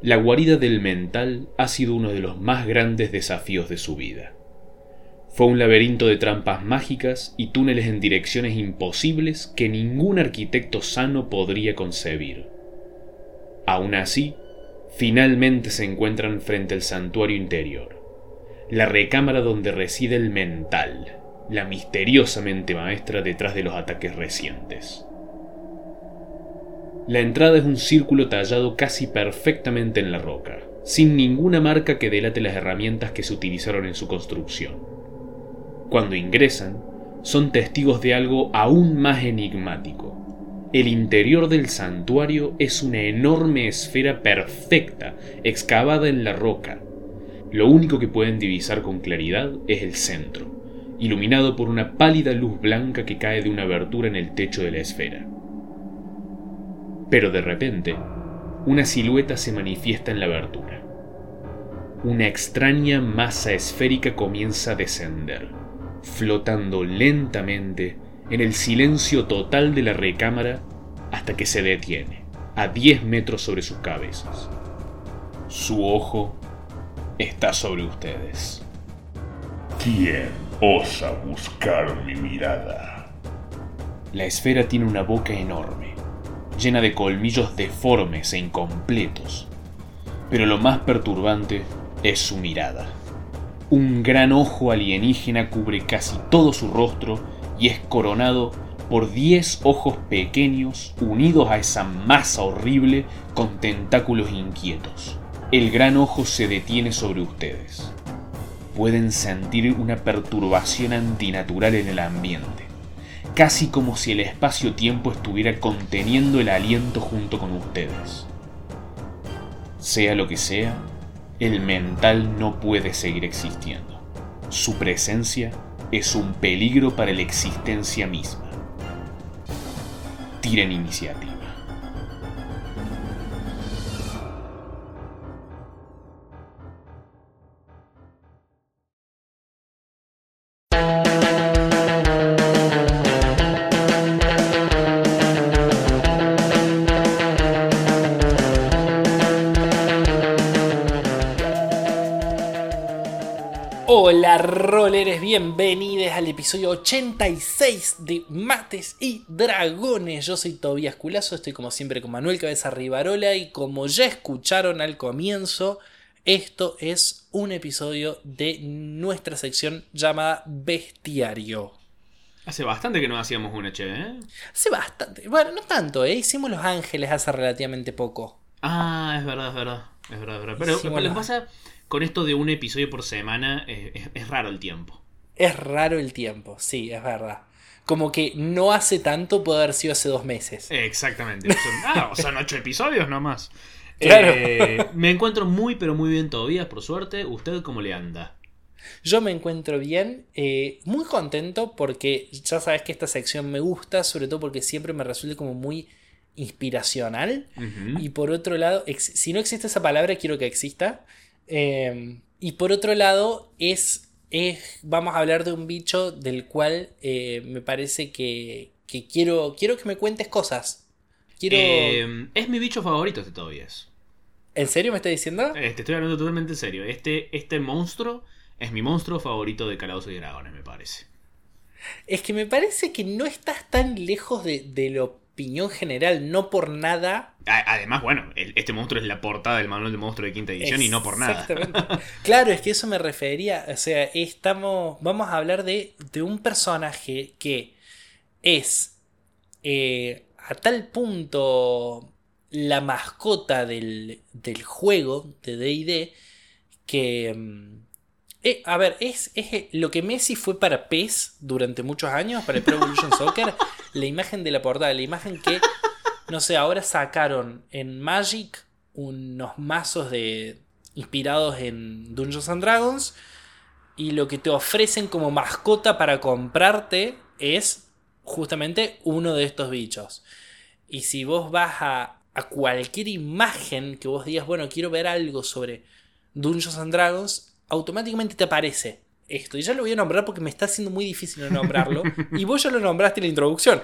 La guarida del mental ha sido uno de los más grandes desafíos de su vida. Fue un laberinto de trampas mágicas y túneles en direcciones imposibles que ningún arquitecto sano podría concebir. Aún así, finalmente se encuentran frente al santuario interior, la recámara donde reside el mental, la misteriosa mente maestra detrás de los ataques recientes. La entrada es un círculo tallado casi perfectamente en la roca, sin ninguna marca que delate las herramientas que se utilizaron en su construcción. Cuando ingresan, son testigos de algo aún más enigmático. El interior del santuario es una enorme esfera perfecta, excavada en la roca. Lo único que pueden divisar con claridad es el centro, iluminado por una pálida luz blanca que cae de una abertura en el techo de la esfera. Pero de repente, una silueta se manifiesta en la abertura. Una extraña masa esférica comienza a descender, flotando lentamente en el silencio total de la recámara hasta que se detiene, a 10 metros sobre sus cabezas. Su ojo está sobre ustedes. ¿Quién osa buscar mi mirada? La esfera tiene una boca enorme, llena de colmillos deformes e incompletos. Pero lo más perturbante es su mirada. Un gran ojo alienígena cubre casi todo su rostro y es coronado por diez ojos pequeños unidos a esa masa horrible con tentáculos inquietos. El gran ojo se detiene sobre ustedes. Pueden sentir una perturbación antinatural en el ambiente casi como si el espacio-tiempo estuviera conteniendo el aliento junto con ustedes. Sea lo que sea, el mental no puede seguir existiendo. Su presencia es un peligro para la existencia misma. Tiren iniciativa. Bienvenidos al episodio 86 de Mates y Dragones. Yo soy Tobias Culazo, estoy como siempre con Manuel Cabeza Rivarola y como ya escucharon al comienzo, esto es un episodio de nuestra sección llamada Bestiario. Hace bastante que no hacíamos una, che, ¿eh? Hace bastante, bueno, no tanto, ¿eh? Hicimos Los Ángeles hace relativamente poco. Ah, es verdad, es verdad. Es verdad, es verdad. Pero, Hicimos pero pasa con esto de un episodio por semana es, es- es raro el tiempo. Es raro el tiempo, sí, es verdad. Como que no hace tanto puede haber sido hace dos meses. Exactamente. Son, ah, son ocho episodios nomás. Claro. Eh, me encuentro muy, pero muy bien todavía, por suerte. ¿Usted cómo le anda? Yo me encuentro bien, eh, muy contento porque ya sabes que esta sección me gusta, sobre todo porque siempre me resulta como muy inspiracional. Y por otro lado, si no existe esa palabra, quiero que exista. Eh, y por otro lado, es, es, vamos a hablar de un bicho del cual eh, me parece que, que quiero, quiero que me cuentes cosas. Quiero... Eh, es mi bicho favorito este todavía es. ¿En serio me estás diciendo? Eh, te estoy hablando totalmente en serio. Este, este monstruo es mi monstruo favorito de Calabozos y Dragones, me parece. Es que me parece que no estás tan lejos de, de la opinión general, no por nada. Además, bueno, el- este monstruo es la portada del manual de monstruo de quinta edición y no por nada. Exactamente. claro, es que eso me refería. O sea, estamos. Vamos a hablar de, de un personaje que es eh, a tal punto la mascota del, del juego de DD que. mm, eh, a ver, es, es lo que Messi fue para PES durante muchos años, para el Pro Evolution Soccer, la imagen de la portada, la imagen que, no sé, ahora sacaron en Magic unos mazos de inspirados en Dungeons and Dragons y lo que te ofrecen como mascota para comprarte es justamente uno de estos bichos. Y si vos vas a, a cualquier imagen que vos digas, bueno, quiero ver algo sobre Dungeons and Dragons, automáticamente te aparece esto. Y ya lo voy a nombrar porque me está haciendo muy difícil no nombrarlo. y vos ya lo nombraste en la introducción.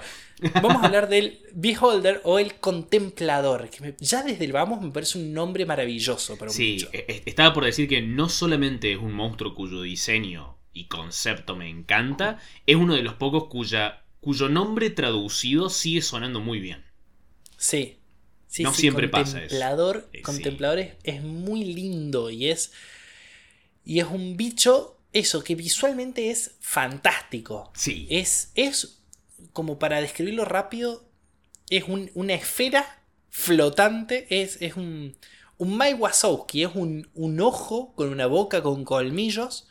Vamos a hablar del Beholder o el Contemplador. Que me- ya desde el vamos me parece un nombre maravilloso para un Sí, bicho. e- e- estaba por decir que no solamente es un monstruo cuyo diseño y concepto me encanta, es uno de los pocos cuya, cuyo nombre traducido sigue sonando muy bien. Sí. Sí, No sí, siempre pasa eso. contemplador, Eh, sí. Contemplador es, es muy lindo y es. Y es un bicho, eso, que visualmente es fantástico. Sí. Es, es como para describirlo rápido, es un- una esfera flotante, es, es un, un Mike Wazowski, es un, un ojo con una boca con colmillos,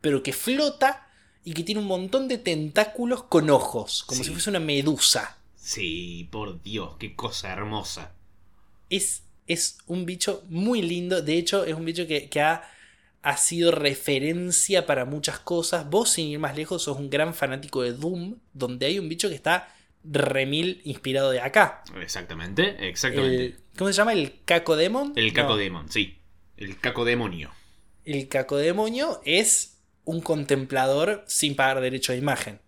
pero que flota y que tiene un montón de tentáculos con ojos, como Sí. si fuese una medusa. Sí, por Dios, qué cosa hermosa. Es, es un bicho muy lindo, de hecho es un bicho que, que ha, ha sido referencia para muchas cosas. Vos, sin ir más lejos, sos un gran fanático de Doom, donde hay un bicho que está remil inspirado de acá. Exactamente, exactamente. El, ¿Cómo se llama? ¿El Cacodemon? El, No, Cacodemon, sí. El Cacodemonio. el Cacodemonio es un contemplador sin pagar derecho de imagen.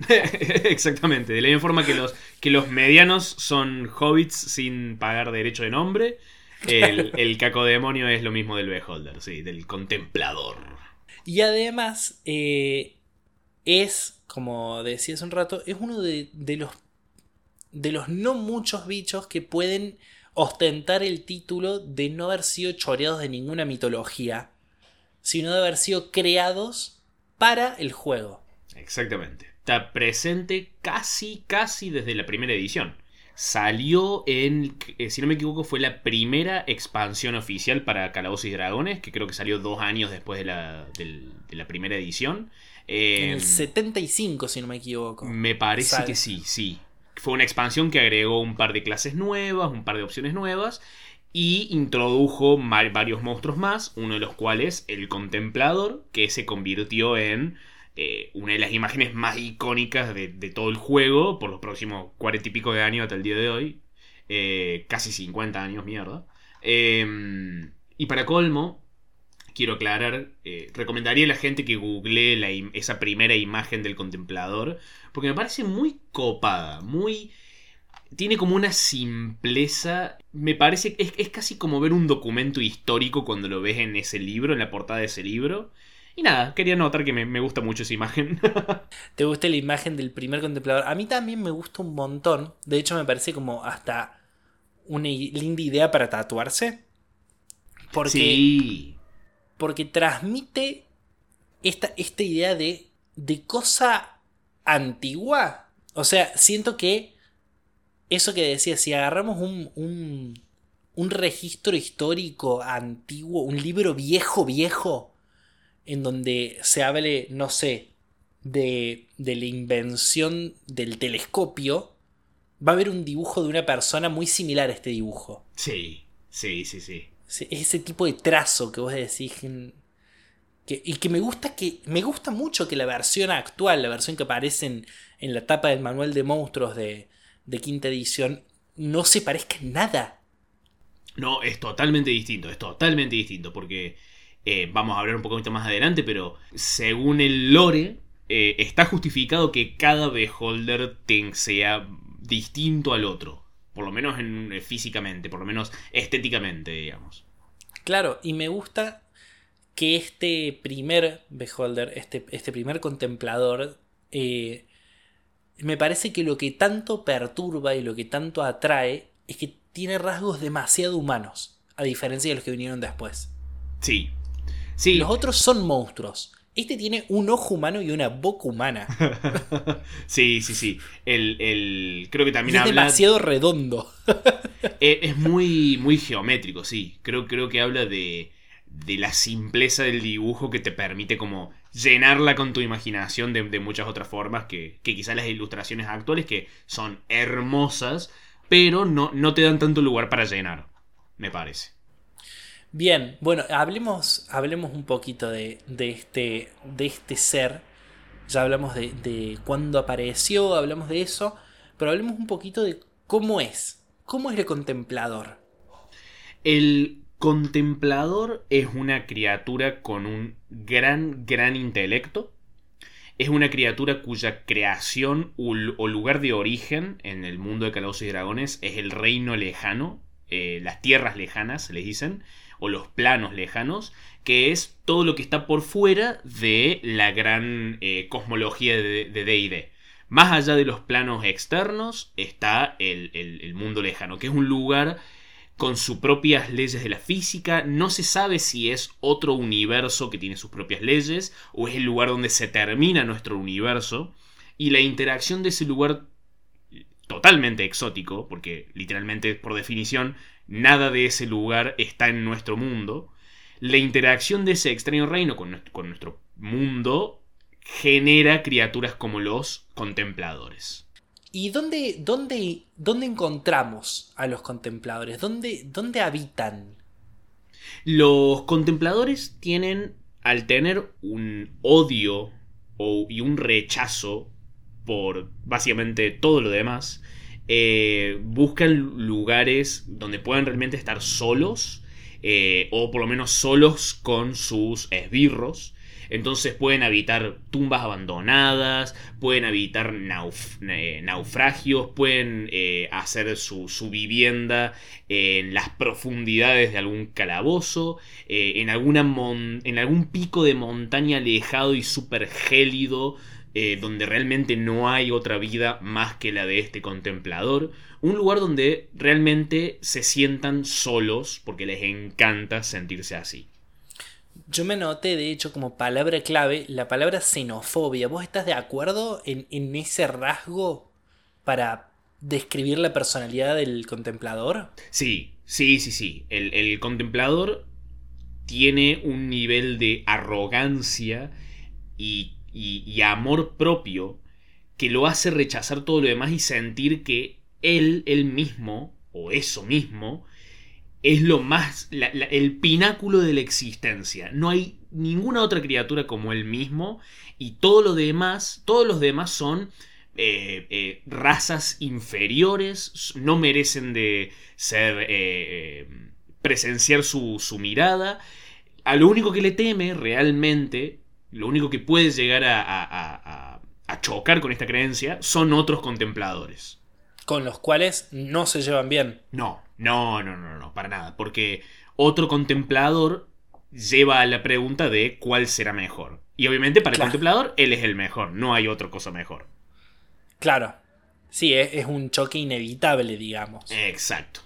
Exactamente, de la misma forma que los, que los medianos son hobbits sin pagar derecho de nombre, el, el cacodemonio es lo mismo del beholder, sí, del contemplador. Y además, eh, es, como decía hace un rato, es uno de, de los, de los no muchos bichos que pueden ostentar el título de no haber sido choreados de ninguna mitología, sino de haber sido creados para el juego. Exactamente. Está presente casi, casi desde la primera edición. Salió en, eh, si no me equivoco, fue la primera expansión oficial para Calabozos y Dragones, que creo que salió dos años después de la, de la primera edición. En Eh, el 75, si no me equivoco. Me parece Sale. que sí, sí. Fue una expansión que agregó un par de clases nuevas, un par de opciones nuevas y introdujo varios monstruos más, uno de los cuales el Contemplador, que se convirtió en eh, una de las imágenes más icónicas de, todo el juego por los próximos cuarenta y pico de años hasta el día de hoy. Eh, casi 50 años, mierda. Eh, y para colmo, quiero aclarar, eh, recomendaría a la gente que googlee esa primera imagen del contemplador, porque me parece muy copada, muy... Tiene como una simpleza, me parece, es, es casi como ver un documento histórico cuando lo ves en ese libro, en la portada de ese libro. Y nada, quería notar que me, me gusta mucho esa imagen. ¿Te gusta la imagen del primer contemplador? A mí también me gusta un montón. De hecho, me parece como hasta una linda idea para tatuarse. Porque, sí, porque transmite esta, esta idea de, de cosa antigua. O sea, siento que eso que decía, si agarramos un, un, un registro histórico antiguo, un libro viejo, viejo, en donde se hable, no sé, de, de la invención del telescopio, va a haber un dibujo de una persona muy similar a este dibujo. sí, sí, sí, sí. Ese- Ese tipo de trazo que vos decís. que- que- y que me gusta que. Me gusta mucho que la versión actual, la versión que aparece en, en la tapa del manual de monstruos de, de quinta edición, no se parezca en nada. No, es totalmente distinto, es totalmente distinto, porque eh, vamos a hablar un poquito más adelante, pero según el lore, eh, está justificado que cada beholder ten- sea distinto al otro, por lo menos en- eh, físicamente, por lo menos estéticamente, digamos. Claro, y me gusta que este primer beholder, este, este primer contemplador, eh, me parece que lo que tanto perturba y lo que tanto atrae es que tiene rasgos demasiado humanos, a diferencia de los que vinieron después. Sí, sí, Los otros son monstruos. Este tiene un ojo humano y una boca humana. sí, sí, sí. El, el- creo que Y también es habla... demasiado redondo. Eh, Es muy, muy geométrico, sí. Creo, creo que habla de, de la simpleza del dibujo que te permite como llenarla con tu imaginación de, de muchas otras formas que, que quizás las ilustraciones actuales que son hermosas, pero no, no te dan tanto lugar para llenar, me parece. Bien, bueno, hablemos, hablemos un poquito de, de este, de este ser. Ya hablamos de, de cuándo apareció, hablamos de eso, pero hablemos un poquito de cómo es. ¿Cómo es el contemplador? El contemplador es una criatura con un gran, gran intelecto. Es una criatura cuya creación o lugar de origen en el mundo de Calabozos y Dragones es el reino lejano, eh, las tierras lejanas, les dicen, o los planos lejanos, que es todo lo que está por fuera de la gran eh, cosmología de DD. Más allá de los planos externos está el, mundo lejano, que es un lugar con sus propias leyes de la física. No se sabe si es otro universo que tiene sus propias leyes o es el lugar donde se termina nuestro universo. Y la interacción de ese lugar totalmente exótico, porque literalmente por definición nada de ese lugar está en nuestro mundo. La interacción de ese extraño reino con nuestro mundo genera criaturas como los contempladores. ¿Y dónde, dónde, dónde encontramos a los contempladores? ¿Dónde, ¿Dónde habitan? Los contempladores tienen, al tener un odio y un rechazo por básicamente todo lo demás, eh, buscan lugares donde puedan realmente estar solos, eh, o por lo menos solos con sus esbirros, entonces pueden habitar tumbas abandonadas, pueden habitar eh, naufragios, pueden hacer su, vivienda en las profundidades de algún calabozo, en, en algún pico de montaña alejado y súper gélido. Donde realmente no hay otra vida más que la de este contemplador. Un lugar donde realmente se sientan solos porque les encanta sentirse así. Yo me noté, de hecho, como palabra clave, la palabra xenofobia. ¿Vos estás de acuerdo en, ese rasgo para describir la personalidad del contemplador? Sí, sí, sí, sí. El, contemplador tiene un nivel de arrogancia y, y, amor propio que lo hace rechazar todo lo demás y sentir que él, él mismo, o eso mismo, es lo más, el pináculo de la existencia. No hay ninguna otra criatura como él mismo y todo lo demás, todos los demás son eh, eh, razas inferiores, no merecen de ser, eh, presenciar su, su, mirada. A lo único que le teme realmente, lo único que puede llegar a, a, a chocar con esta creencia son otros contempladores. Con los cuales no se llevan bien. No, no, no, no, no, para nada. Porque otro contemplador lleva a la pregunta de cuál será mejor. Y obviamente para el contemplador, él es el mejor, no hay otra cosa mejor. Claro. Sí, es, un choque inevitable, digamos. Exacto.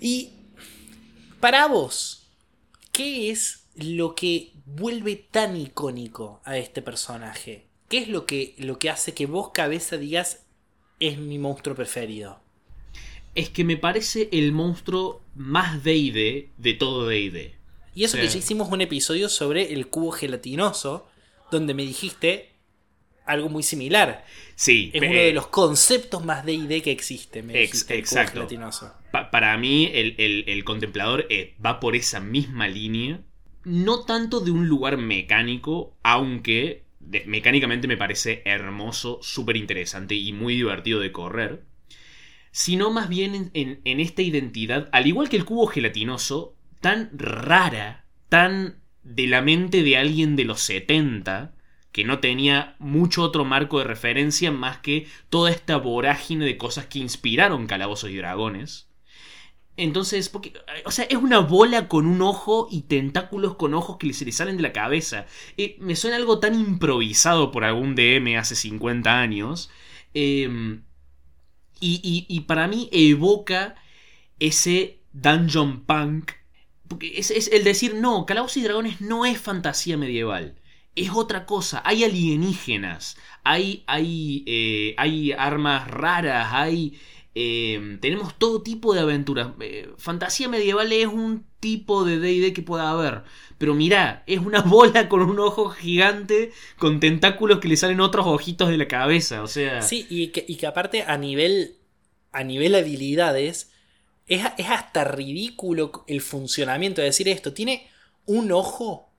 Y para vos, ¿qué es lo que vuelve tan icónico a este personaje? ¿Qué es lo que, lo que hace que vos, cabeza, digas es mi monstruo preferido? es que me parece el monstruo más D&D de todo D&D. Y eso que ya hicimos un episodio sobre el cubo gelatinoso, donde me dijiste algo muy similar. Sí. Es uno de los conceptos más D&D que existe, me dijiste, exacto. El cubo gelatinoso. para mí, el, contemplador eh, va por esa misma línea. No tanto de un lugar mecánico, aunque mecánicamente me parece hermoso, súper interesante y muy divertido de correr sino más bien en, esta identidad, al igual que el cubo gelatinoso, tan rara, tan de la mente de alguien de los 70, que no tenía mucho otro marco de referencia más que toda esta vorágine de cosas que inspiraron Calabozos y Dragones. Entonces, porque, o sea, es una bola con un ojo y tentáculos con ojos que se le salen de la cabeza. Eh, me suena algo tan improvisado por algún DM hace 50 años. Eh, y, para mí evoca ese dungeon punk. Porque es, el decir, no, Calabozos y Dragones no es fantasía medieval. Es otra cosa. Hay alienígenas. Hay, hay, eh, hay armas raras. Hay. Eh, tenemos todo tipo de aventuras. Eh, fantasía medieval es un tipo de DD que pueda haber. Pero mirá, es una bola con un ojo gigante con tentáculos que le salen otros ojitos de la cabeza. O sea. Sí, y que, y que aparte a nivel. A nivel habilidades. Es, es hasta ridículo el funcionamiento de decir esto. Tiene un ojo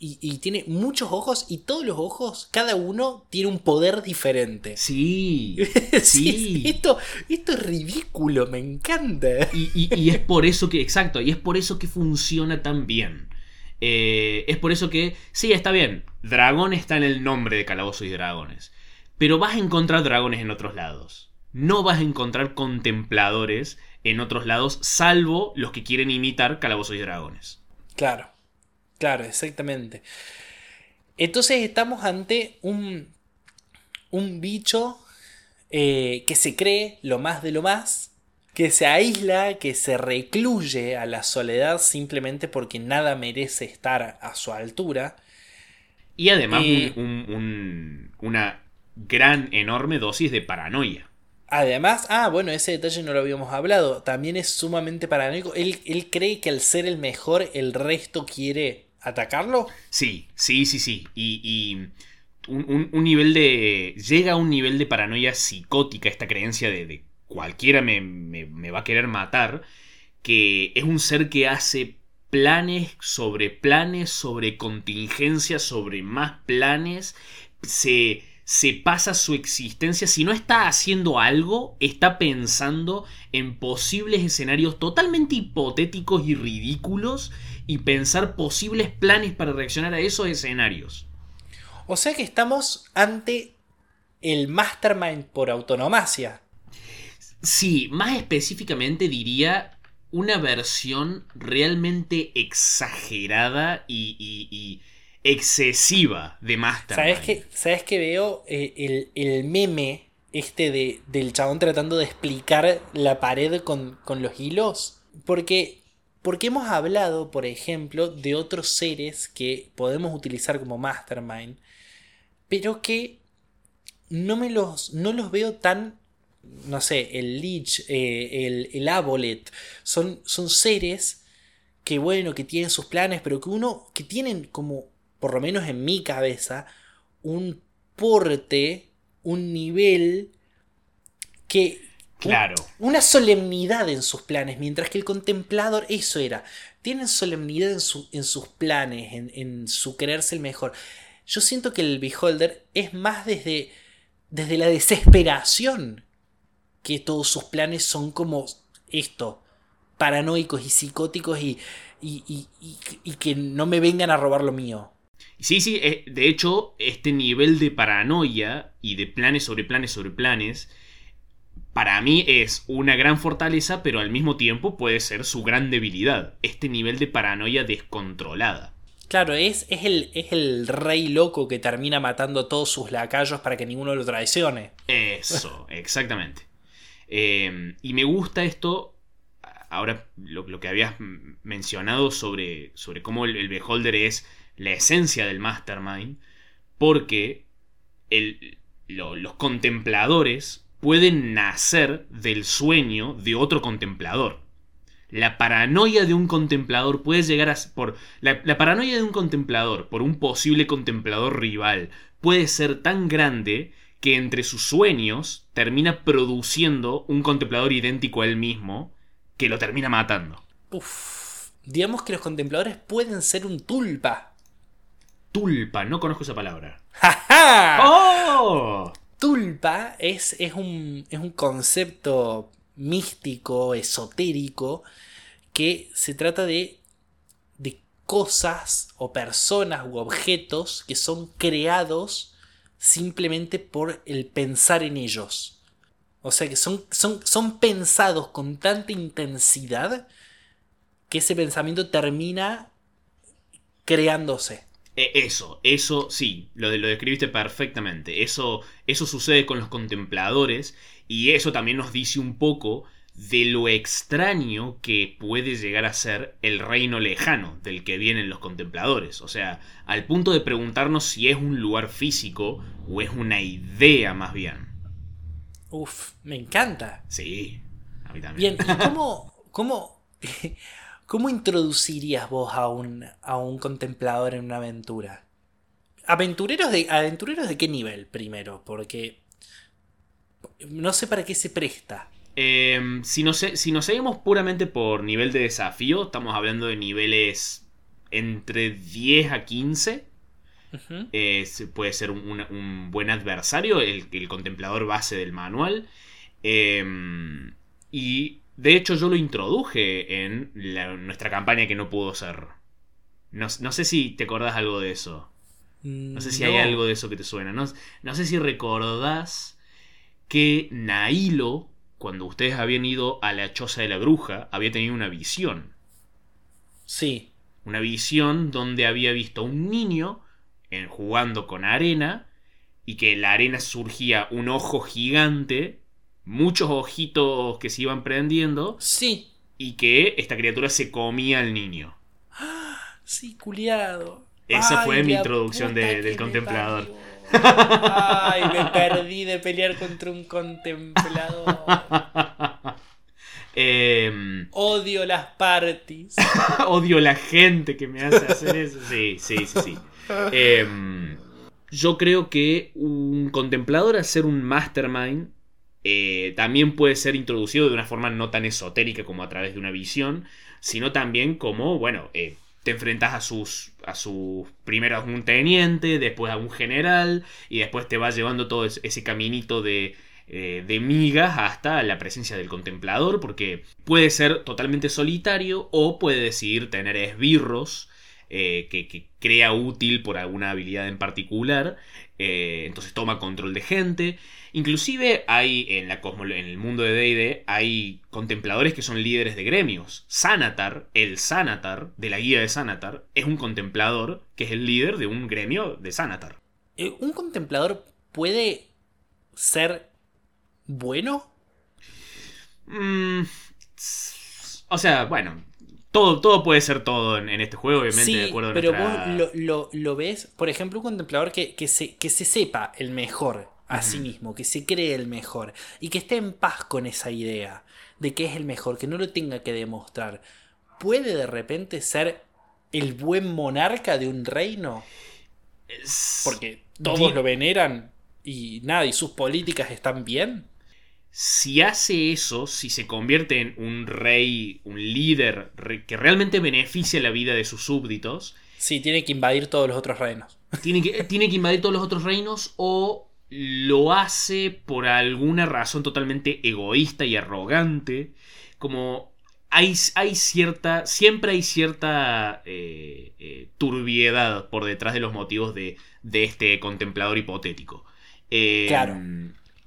y, y tiene muchos ojos y todos los ojos, cada uno tiene un poder diferente. Sí, Sí, sí. esto, esto es ridículo, me encanta. Y, y- y es por eso que, exacto, y es por eso que funciona tan bien. Eh, es por eso que, sí, está bien, dragón está en el nombre de Calabozos y Dragones, pero vas a encontrar dragones en otros lados. No vas a encontrar contempladores en otros lados, salvo los que quieren imitar Calabozos y Dragones. Claro, claro, exactamente. Entonces estamos ante un, un bicho eh, que se cree lo más de lo más, que se aísla, que se recluye a la soledad simplemente porque nada merece estar a su altura. Y además Eh. un- un- un- una gran, enorme dosis de paranoia. Además, ah, bueno, ese detalle no lo habíamos hablado. También es sumamente paranoico. Él, él cree que al ser el mejor, el resto quiere atacarlo. Sí, sí, sí, sí. Y, y un, un- nivel de. Llega a un nivel de paranoia psicótica esta creencia de, de cualquiera me, me- me va a querer matar. Que es un ser que hace planes sobre planes, sobre contingencias, sobre más planes. Se, se pasa su existencia. Si no está haciendo algo, está pensando en posibles escenarios totalmente hipotéticos y ridículos y pensar posibles planes para reaccionar a esos escenarios. O sea que estamos ante el mastermind por autonomacia. Sí, más específicamente diría una versión realmente exagerada y, y- y excesiva de Mastermind. ¿Sabes qué, ¿Sabes qué veo? Eh, el, el meme este de, del chabón tratando de explicar la pared con, con los hilos. Porque, porque hemos hablado, por ejemplo, de otros seres que podemos utilizar como mastermind, pero que no me los, no los veo tan, no sé, el Lich, eh, el, el Abolet, son, son seres que bueno, que tienen sus planes, pero que uno, que tienen como, por lo menos en mi cabeza, un porte, un nivel que... Claro. Una solemnidad en sus planes, mientras que el contemplador, eso era, tienen solemnidad en, su- en sus planes, en, en su quererse el mejor. Yo siento que el beholder es más desde, desde la desesperación que todos sus planes son como esto, paranoicos y psicóticos y, y, y- y- y que no me vengan a robar lo mío. Sí, sí, eh, de hecho, este nivel de paranoia y de planes sobre planes sobre planes, para mí es una gran fortaleza, pero al mismo tiempo puede ser su gran debilidad. Este nivel de paranoia descontrolada. Claro, es, es, el, es el rey loco que termina matando a todos sus lacayos para que ninguno lo traicione. Eso, exactamente. Eh, y me gusta esto, ahora lo, lo que habías mencionado sobre, sobre cómo el, el Beholder es la esencia del Mastermind, porque el- lo- los contempladores pueden nacer del sueño de otro contemplador. La paranoia de un contemplador puede llegar a por la, la paranoia de un contemplador por un posible contemplador rival puede ser tan grande que entre sus sueños termina produciendo un contemplador idéntico a él mismo que lo termina matando. Uf, digamos que los contempladores pueden ser un tulpa. Tulpa, no conozco esa palabra. ¡Ja, ja! ¡Oh! Tulpa es, es, un, es un concepto místico, esotérico, que se trata de, de cosas o personas u objetos que son creados simplemente por el pensar en ellos. O sea que son, son, son pensados con tanta intensidad que ese pensamiento termina creándose. Eh, Eso, eso sí, lo, lo describiste perfectamente. Eso, eso sucede con los contempladores y eso también nos dice un poco de lo extraño que puede llegar a ser el reino lejano del que vienen los contempladores. O sea, al punto de preguntarnos si es un lugar físico o es una idea más bien. Uf, me encanta. Sí, a mí también. Bien, ¿y cómo, cómo, cómo introducirías vos a un, a un contemplador en una aventura? ¿Aventureros de, ¿Aventureros de qué nivel primero? Porque no sé para qué se presta. Eh, si, nos, si nos seguimos puramente por nivel de desafío, estamos hablando de niveles entre 10 a 15. Ujú. Eh, se- puede ser un, un buen adversario, el, el contemplador base del manual. Eh, y de hecho yo lo introduje en la- nuestra campaña que no pudo ser. No, no sé si te acordás algo de eso. No sé si hay algo de eso que te suena. No, no sé si recordás que Nailo, cuando ustedes habían ido a la choza de la bruja, había tenido una visión. Sí. Una visión donde había visto a un niño en- jugando con arena y que en la arena surgía un ojo gigante, muchos ojitos que se iban prendiendo Sí. y que esta criatura se comía al niño. Sí, culiado. Esa Ay, fue mi introducción de- del contemplador. Ay, me perdí de pelear contra un contemplador. Em, Odio las parties. Odio la gente que me hace hacer eso. Sí, sí, sí, sí. Em, yo creo que un contemplador ser un mastermind eh, también puede ser introducido de una forma no tan esotérica como a través de una visión, sino también como, bueno, eh, te enfrentas a sus, a sus, primero a un teniente, después a un general, y después te va llevando todo ese caminito de, eh, de migas hasta la presencia del contemplador, porque puede ser totalmente solitario o puede decidir tener esbirros eh, que, que crea útil por alguna habilidad en particular, eh, entonces toma control de gente. Inclusive hay en, la cosmo- en el mundo de D&D hay contempladores que son líderes de gremios. Sanatar, el Sanatar de la guía de Sanatar, es un contemplador que es el líder de un gremio de Sanatar. Eh, ¿Un contemplador puede ser bueno? Mm, o sea, bueno, todo, todo puede ser todo en, en este juego, obviamente, sí, de acuerdo a pero nuestra- vos lo, lo- lo ves, por ejemplo, un contemplador que, que se, que se sepa el mejor a sí mismo, que se cree el mejor y que esté en paz con esa idea de que es el mejor, que no lo tenga que demostrar. ¿Puede de repente ser el buen monarca de un reino? Porque todos lo veneran y nada, y sus políticas están bien. Si hace eso, si se convierte en un rey, un líder que realmente beneficia la vida de sus súbditos, Sí, tiene que invadir todos los otros reinos. tiene que, tiene que invadir todos los otros reinos o lo hace por alguna razón totalmente egoísta y arrogante. Como hay, hay cierta, siempre hay cierta eh, eh, turbiedad por detrás de los motivos de, de este contemplador hipotético. Eh, Claro.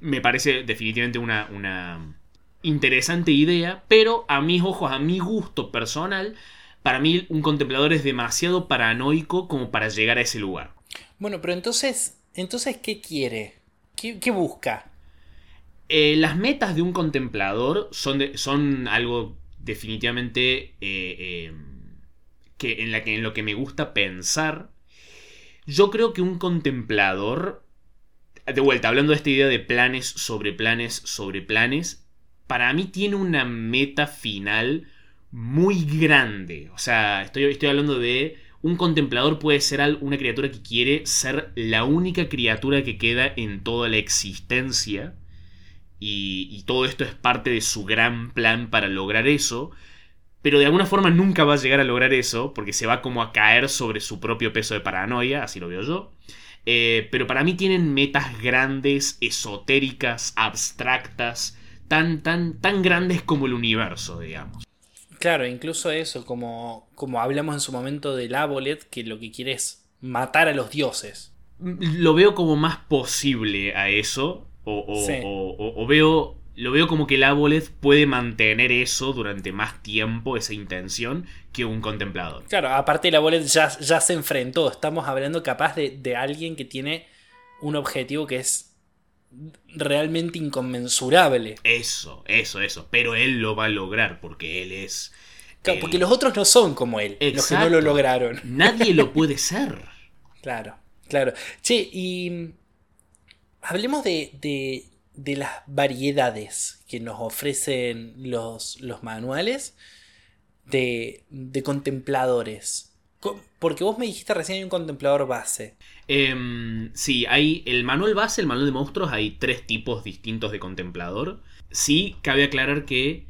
Me parece definitivamente una, una interesante idea, pero a mis ojos, a mi gusto personal, para mí un contemplador es demasiado paranoico como para llegar a ese lugar. Bueno, pero entonces, entonces ¿qué quiere? ¿Qué, qué busca? Eh, las metas de un contemplador son, de- son algo definitivamente eh, eh, que en, la que, en lo que me gusta pensar. Yo creo que un contemplador, de vuelta, hablando de esta idea de planes sobre planes sobre planes, para mí tiene una meta final muy grande. O sea, estoy, estoy hablando de un contemplador puede ser una criatura que quiere ser la única criatura que queda en toda la existencia. Y, y todo esto es parte de su gran plan para lograr eso. Pero de alguna forma nunca va a llegar a lograr eso, porque se va como a caer sobre su propio peso de paranoia, así lo veo yo. Eh, pero para mí tienen metas grandes, esotéricas, abstractas, tan, tan, tan grandes como el universo, digamos. Claro, incluso eso, como, como hablamos en su momento del Abolet, que lo que quiere es matar a los dioses. Lo veo como más posible a eso, o, o- Sí. o- o- o veo, lo veo como que el Aboleth puede mantener eso durante más tiempo, esa intención, que un contemplador. Claro, aparte el Abolet ya, ya se enfrentó. Estamos hablando capaz de, de alguien que tiene un objetivo que es realmente inconmensurable. Eso, eso, eso. Pero él lo va a lograr porque él es. Claro, porque los otros no son como él, los que no lo lograron. Nadie lo puede ser. Claro, claro. Che, y mm, hablemos de, de- de las variedades que nos ofrecen los, los manuales de, de contempladores. Co- Porque vos me dijiste recién hay un contemplador base. Em, sí, hay el manual base, el manual de monstruos, hay tres tipos distintos de contemplador. Sí, cabe aclarar que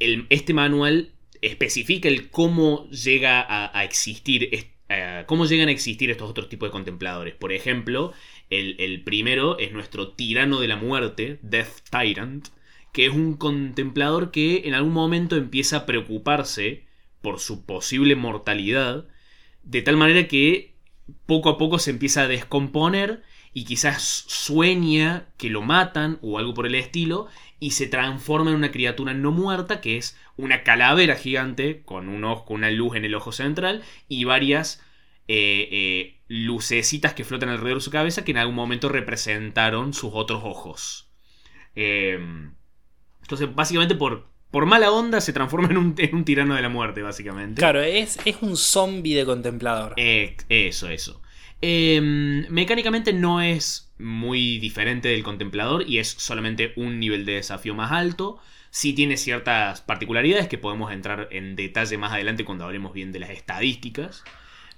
el- este manual especifica el cómo llega a, existir, cómo llegan a existir estos otros tipos de contempladores. Por ejemplo, el, primero es nuestro tirano de la muerte, Death Tyrant, que es un contemplador que en algún momento empieza a preocuparse por su posible mortalidad, de tal manera que poco a poco se empieza a descomponer y quizás sueña que lo matan o algo por el estilo y se transforma en una criatura no muerta que es una calavera gigante con, un ojo, una luz en el ojo central y varias eh, eh, lucecitas que flotan alrededor de su cabeza que en algún momento representaron sus otros ojos. Eh, entonces, básicamente por, por mala onda se transforma en un, en un tirano de la muerte, básicamente. Claro, es, es un zombie de contemplador. Eh, eso, eso. Eh, mecánicamente no es muy diferente del contemplador y es solamente un nivel de desafío más alto. Sí tiene ciertas particularidades que podemos entrar en detalle más adelante cuando hablemos bien de las estadísticas.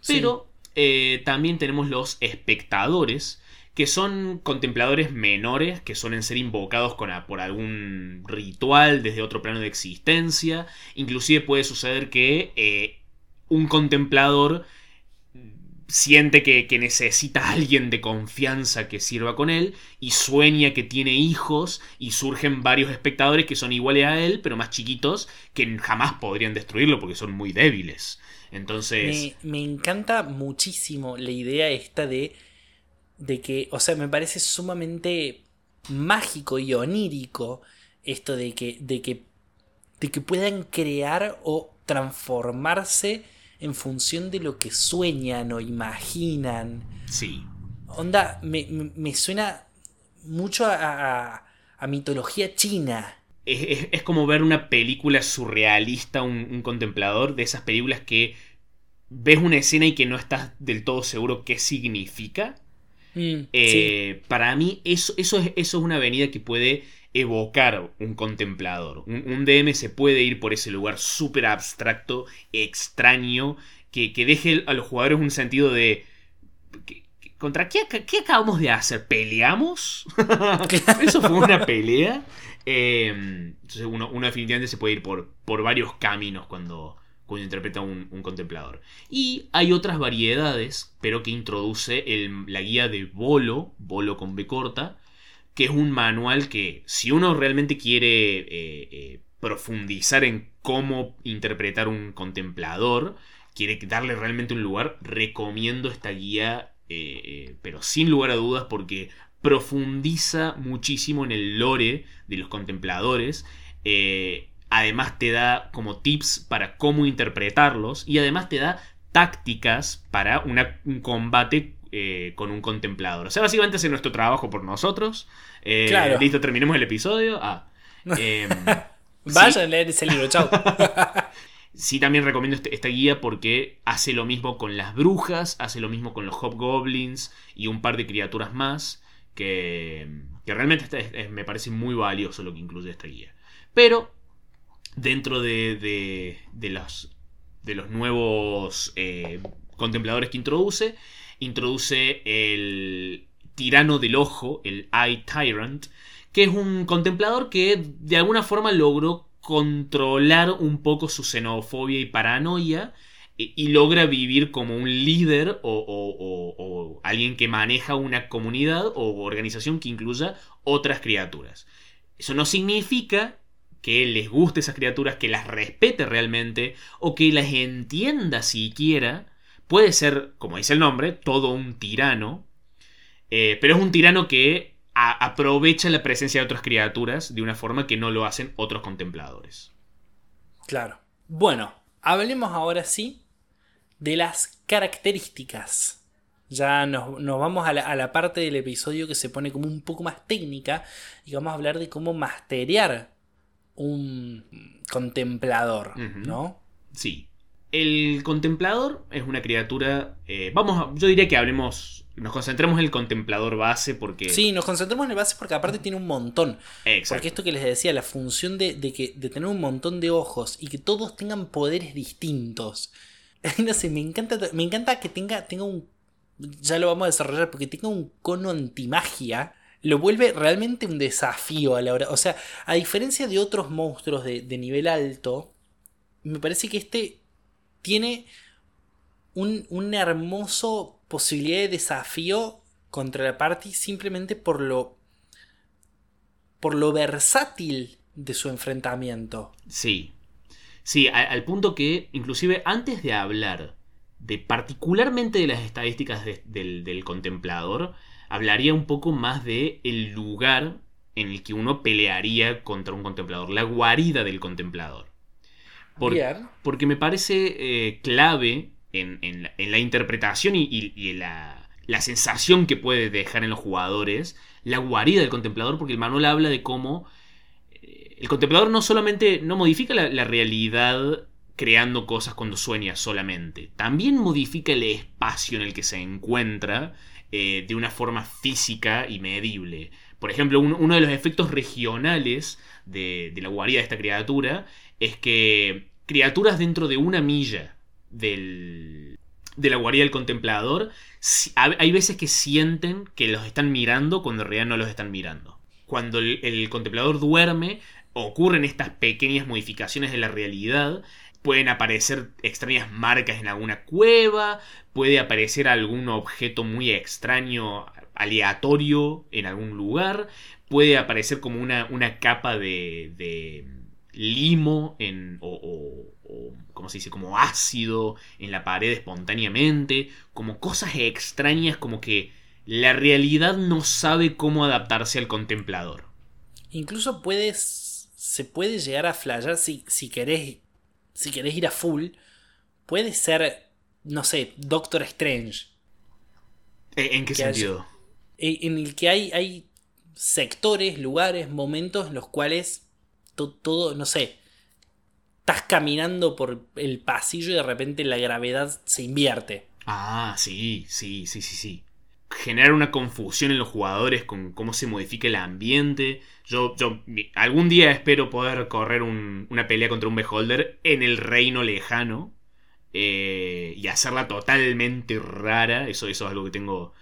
Pero eh, también tenemos los espectadores, que son contempladores menores que suelen ser invocados por algún ritual desde otro plano de existencia. Inclusive puede suceder que eh, un contemplador siente que, que necesita a alguien de confianza que sirva con él y sueña que tiene hijos y surgen varios espectadores que son iguales a él pero más chiquitos que jamás podrían destruirlo porque son muy débiles. Entonces... Me, me encanta muchísimo la idea esta de, de que, o sea, me parece sumamente mágico y onírico esto de que, de que, de que puedan crear o transformarse en función de lo que sueñan o imaginan. Sí. Onda, me, me- suena mucho a, a- a mitología china. Es, es- es como ver una película surrealista, un, un contemplador, de esas películas que ves una escena y que no estás del todo seguro qué significa. Mm, sí. Eh, Para mí, eso, eso, es, eso es una avenida que puede evocar un contemplador. Un, un DM se puede ir por ese lugar súper abstracto, extraño, que, que deje a los jugadores un sentido de. ¿Contra qué, qué acabamos de hacer? ¿Peleamos? ¿Eso fue una pelea? Eh, entonces uno, uno definitivamente se puede ir por, por varios caminos cuando, cuando interpreta un, un contemplador. Y hay otras variedades, pero que introduce el- la guía de Bolo, Bolo con B corta, que es un manual que si uno realmente quiere eh, eh, profundizar en cómo interpretar un contemplador, quiere darle realmente un lugar, recomiendo esta guía, eh, pero sin lugar a dudas porque profundiza muchísimo en el lore de los contempladores. además te da como tips para cómo interpretarlos y además te da tácticas para un combate eh, con un contemplador. O sea, básicamente hace nuestro trabajo por nosotros. Eh, Claro. Listo, terminemos el episodio. Ah. em, Vayan sí. a leer ese libro, chao. Sí, también recomiendo este- esta guía porque hace lo mismo con las brujas, hace lo mismo con los hobgoblins y un par de criaturas más que, que realmente está- es- es- me parece muy valioso lo que incluye esta guía. Pero dentro de, de, de los, de los nuevos eh, contempladores que introduce, introduce el tirano del ojo, el Eye Tyrant, que es un contemplador que de alguna forma logró controlar un poco su xenofobia y paranoia y, y logra vivir como un líder o- o alguien que maneja una comunidad o organización que incluya otras criaturas. Eso no significa que les guste esas criaturas, que las respete realmente o que las entienda siquiera. Puede ser, como dice el nombre, todo un tirano, eh, pero es un tirano que aprovecha la presencia de otras criaturas de una forma que no lo hacen otros contempladores. Claro. Bueno, hablemos ahora sí de las características. Ya nos, nos vamos a la, a la parte del episodio que se pone como un poco más técnica y vamos a hablar de cómo masterear un contemplador. ¿no? Sí. El contemplador es una criatura. eh, vamos, a- yo diría que hablemos. Nos concentremos en el contemplador base porque. Sí, nos concentremos en el base porque aparte tiene un montón. exacto. Porque esto que les decía, la función de, de que, de tener un montón de ojos y que todos tengan poderes distintos. No sé, me encanta, me encanta que tenga, tenga un. Ya lo vamos a desarrollar, porque tenga un cono antimagia. Lo vuelve realmente un desafío a la hora. O sea, a diferencia de otros monstruos de, de nivel alto, me parece que este tiene un, un hermoso posibilidad de desafío contra la party simplemente por lo por lo versátil de su enfrentamiento. Sí. Sí, al, punto que, inclusive antes de hablar de particularmente de las estadísticas de- del, del contemplador, hablaría un poco más de el lugar en el que uno pelearía contra un contemplador, la guarida del contemplador. Por- porque me parece eh, clave en, en la, en la interpretación y, y- la, la sensación que puede dejar en los jugadores la guarida del contemplador, porque el manual habla de cómo eh, el contemplador no solamente no modifica la, la realidad creando cosas cuando sueña solamente, también modifica el espacio en el que se encuentra eh, de una forma física y medible. Por ejemplo, un- uno de los efectos regionales de, la guarida de esta criatura es que criaturas dentro de una milla del, de la guarida del contemplador, hay veces que sienten que los están mirando cuando en realidad no los están mirando. Cuando el contemplador duerme, ocurren estas pequeñas modificaciones de la realidad. Pueden aparecer extrañas marcas en alguna cueva, puede aparecer algún objeto muy extraño, aleatorio en algún lugar, puede aparecer como una, una capa de, de limo en, o, o- ¿cómo se dice? Como ácido en la pared espontáneamente, como cosas extrañas, como que la realidad no sabe cómo adaptarse al contemplador. Incluso puedes. Se puede llegar a flashear si, si querés. Si querés ir a full. Puede ser. No sé, Doctor Strange. ¿En en qué sentido? eh, En el que hay, hay sectores, lugares, momentos en los cuales to- todo, no sé. Estás caminando por el pasillo y de repente la gravedad se invierte. Ah, sí, sí, sí, sí, sí. Generar una confusión en los jugadores con cómo se modifica el ambiente. Yo, yo algún día espero poder correr un- una pelea contra un Beholder en el reino lejano. eh, y hacerla totalmente rara. Eso, eso es algo que tengo,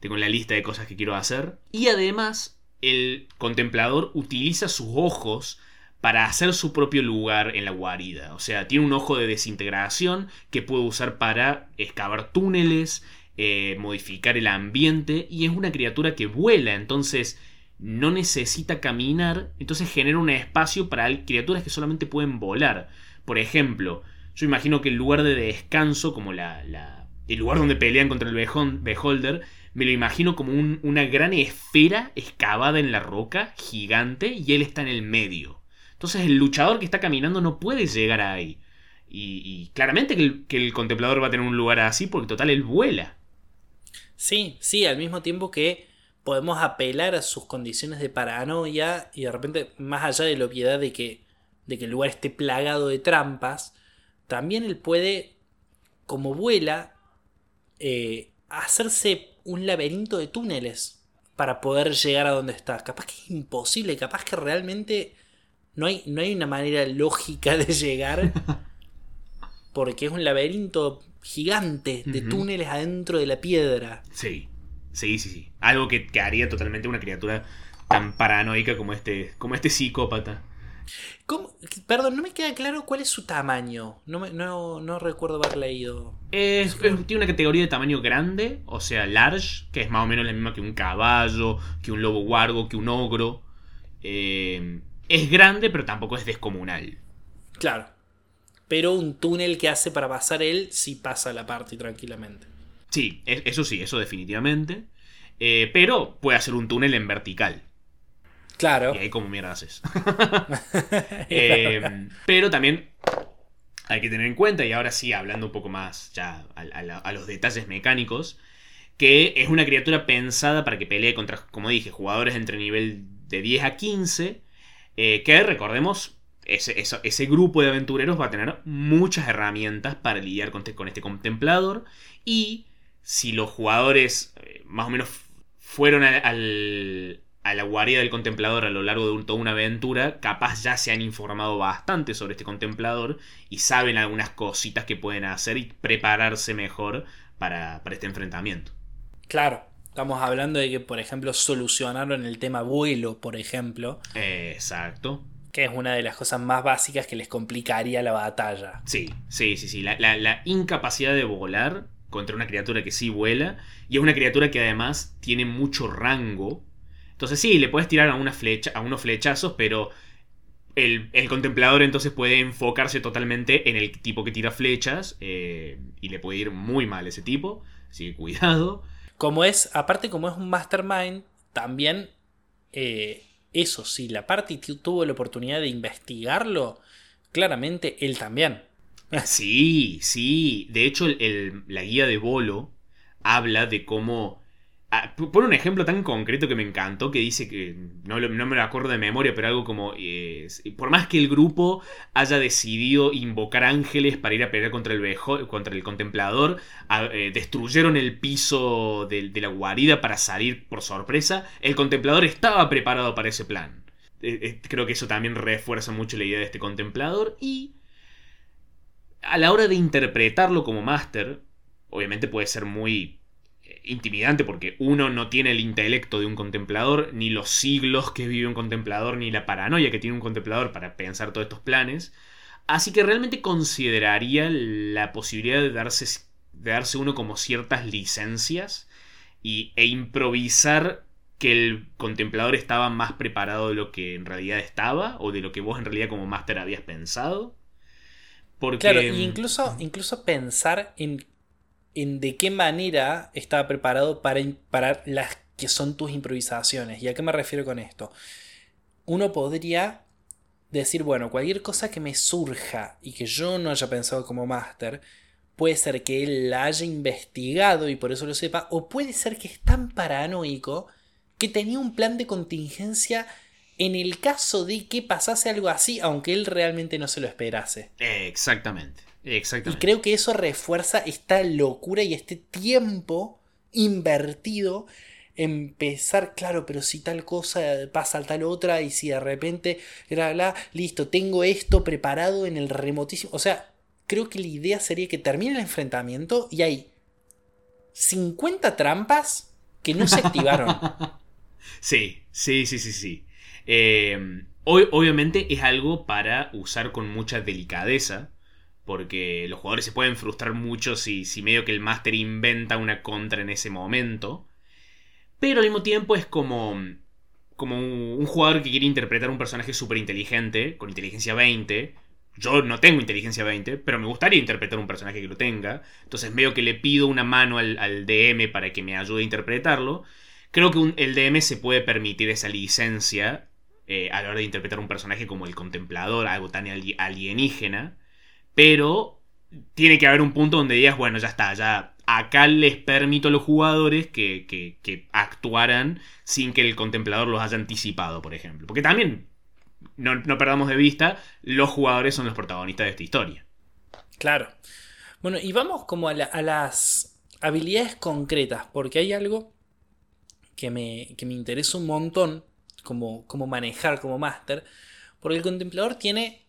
tengo en la lista de cosas que quiero hacer. Y además, el contemplador utiliza sus ojos para hacer su propio lugar en la guarida. O sea, tiene un ojo de desintegración que puede usar para excavar túneles, eh, modificar el ambiente y es una criatura que vuela, entonces no necesita caminar, entonces genera un espacio para criaturas que solamente pueden volar. Por ejemplo, yo imagino que el lugar de descanso, como la, la- el lugar donde pelean contra el Beholder, me lo imagino como un- una gran esfera excavada en la roca, gigante, y él está en el medio. Entonces el luchador que está caminando no puede llegar ahí. Y, y claramente que el, que el contemplador va a tener un lugar así porque total él vuela. Sí, sí, al mismo tiempo que podemos apelar a sus condiciones de paranoia y de repente, más allá de la obviedad de que, de que el lugar esté plagado de trampas, también él puede, como vuela, eh, hacerse un laberinto de túneles para poder llegar a donde está. Capaz que es imposible, capaz que realmente no hay, no hay una manera lógica de llegar porque es un laberinto gigante de túneles adentro de la piedra. Sí, sí, sí, sí. Algo que, que haría totalmente una criatura tan paranoica como este, como este psicópata. ¿Cómo? Perdón, no me queda claro cuál es su tamaño. No, me- no, no recuerdo haber leído. Es- es- tiene una categoría de tamaño grande, o sea, large, que es más o menos la misma que un caballo, que un lobo guargo, que un ogro. Eh, es grande, pero tampoco es descomunal. Claro. Pero un túnel que hace para pasar él, sí pasa la parte tranquilamente. Sí, e- eso sí, eso definitivamente. Eh, pero puede hacer un túnel en vertical. Claro. Y ahí como mierda haces. Eh, pero también hay que tener en cuenta, y ahora sí, hablando un poco más ya a, a la- a los detalles mecánicos, que es una criatura pensada para que pelee contra, como dije, jugadores entre nivel de 10 a 15, eh, que recordemos, ese, eso- ese grupo de aventureros va a tener muchas herramientas para lidiar con, este- con este contemplador, y si los jugadores eh, más o menos fueron al- al, a la guarida del contemplador a lo largo de un- toda una aventura, capaz ya se han informado bastante sobre este contemplador y saben algunas cositas que pueden hacer y prepararse mejor para, para este enfrentamiento. Claro. Estamos hablando de que, por ejemplo, solucionaron el tema vuelo, por ejemplo. Exacto. Que es una de las cosas más básicas que les complicaría la batalla. Sí, sí, sí, sí. La, la- la incapacidad de volar contra una criatura que sí vuela. Y es una criatura que además tiene mucho rango. Entonces sí, le puedes tirar a, una flecha, a unos flechazos, pero el, el contemplador entonces puede enfocarse totalmente en el tipo que tira flechas. eh, y le puede ir muy mal ese tipo. Así que cuidado. Como es, aparte como es un mastermind, también eh, eso, si la party tu- tuvo la oportunidad de investigarlo, claramente él también. Sí, sí. De hecho, el- la guía de Bolo habla de cómo. Ah, p- pone un ejemplo tan concreto que me encantó que dice que. No, no me lo acuerdo de memoria, pero algo como. eh, por más que el grupo haya decidido invocar ángeles para ir a pelear contra el, contra el contemplador, eh, destruyeron el piso de, la guarida para salir por sorpresa, el contemplador estaba preparado para ese plan. Eh, creo que eso también refuerza mucho la idea de este contemplador y a la hora de interpretarlo como máster, obviamente puede ser muy intimidante porque uno no tiene el intelecto de un contemplador, ni los siglos que vive un contemplador, ni la paranoia que tiene un contemplador para pensar todos estos planes. Así que realmente consideraría la posibilidad de darse, de darse uno como ciertas licencias y, e improvisar que el contemplador estaba más preparado de lo que en realidad estaba, o de lo que vos en realidad como máster habías pensado. Claro, e incluso, incluso pensar en, en de qué manera estaba preparado para, para las que son tus improvisaciones. ¿Y a qué me refiero con esto? Uno podría decir, bueno, cualquier cosa que me surja y que yo no haya pensado como máster, puede ser que él la haya investigado y por eso lo sepa, o puede ser que es tan paranoico que tenía un plan de contingencia en el caso de que pasase algo así, aunque él realmente no se lo esperase. Eh, Exactamente. Y creo que eso refuerza esta locura y este tiempo invertido en pensar, claro, pero si tal cosa pasa tal otra y si de repente, bla, bla, listo, tengo esto preparado en el remotísimo. O sea, creo que la idea sería que termine el enfrentamiento y hay 50 trampas que no se activaron. Sí, sí, sí, sí, sí. Eh, ob- obviamente es algo para usar con mucha delicadeza. Porque los jugadores se pueden frustrar mucho si, si medio que el máster inventa una contra en ese momento. Pero al mismo tiempo es como, como un, jugador que quiere interpretar un personaje súper inteligente, con inteligencia 20. Yo no tengo inteligencia 20, pero me gustaría interpretar un personaje que lo tenga. Entonces medio que le pido una mano al, al DM para que me ayude a interpretarlo. Creo que el DM se puede permitir esa licencia eh, a la hora de interpretar un personaje como el contemplador, algo tan ali- alienígena. Pero tiene que haber un punto donde digas, bueno, ya está, ya acá les permito a los jugadores que, que- actuaran sin que el contemplador los haya anticipado, por ejemplo. Porque también, no, no perdamos de vista, los jugadores son los protagonistas de esta historia. Claro. Bueno, y vamos como a las habilidades concretas, porque hay algo que me, que me interesa un montón, como, como manejar como máster, porque el contemplador tiene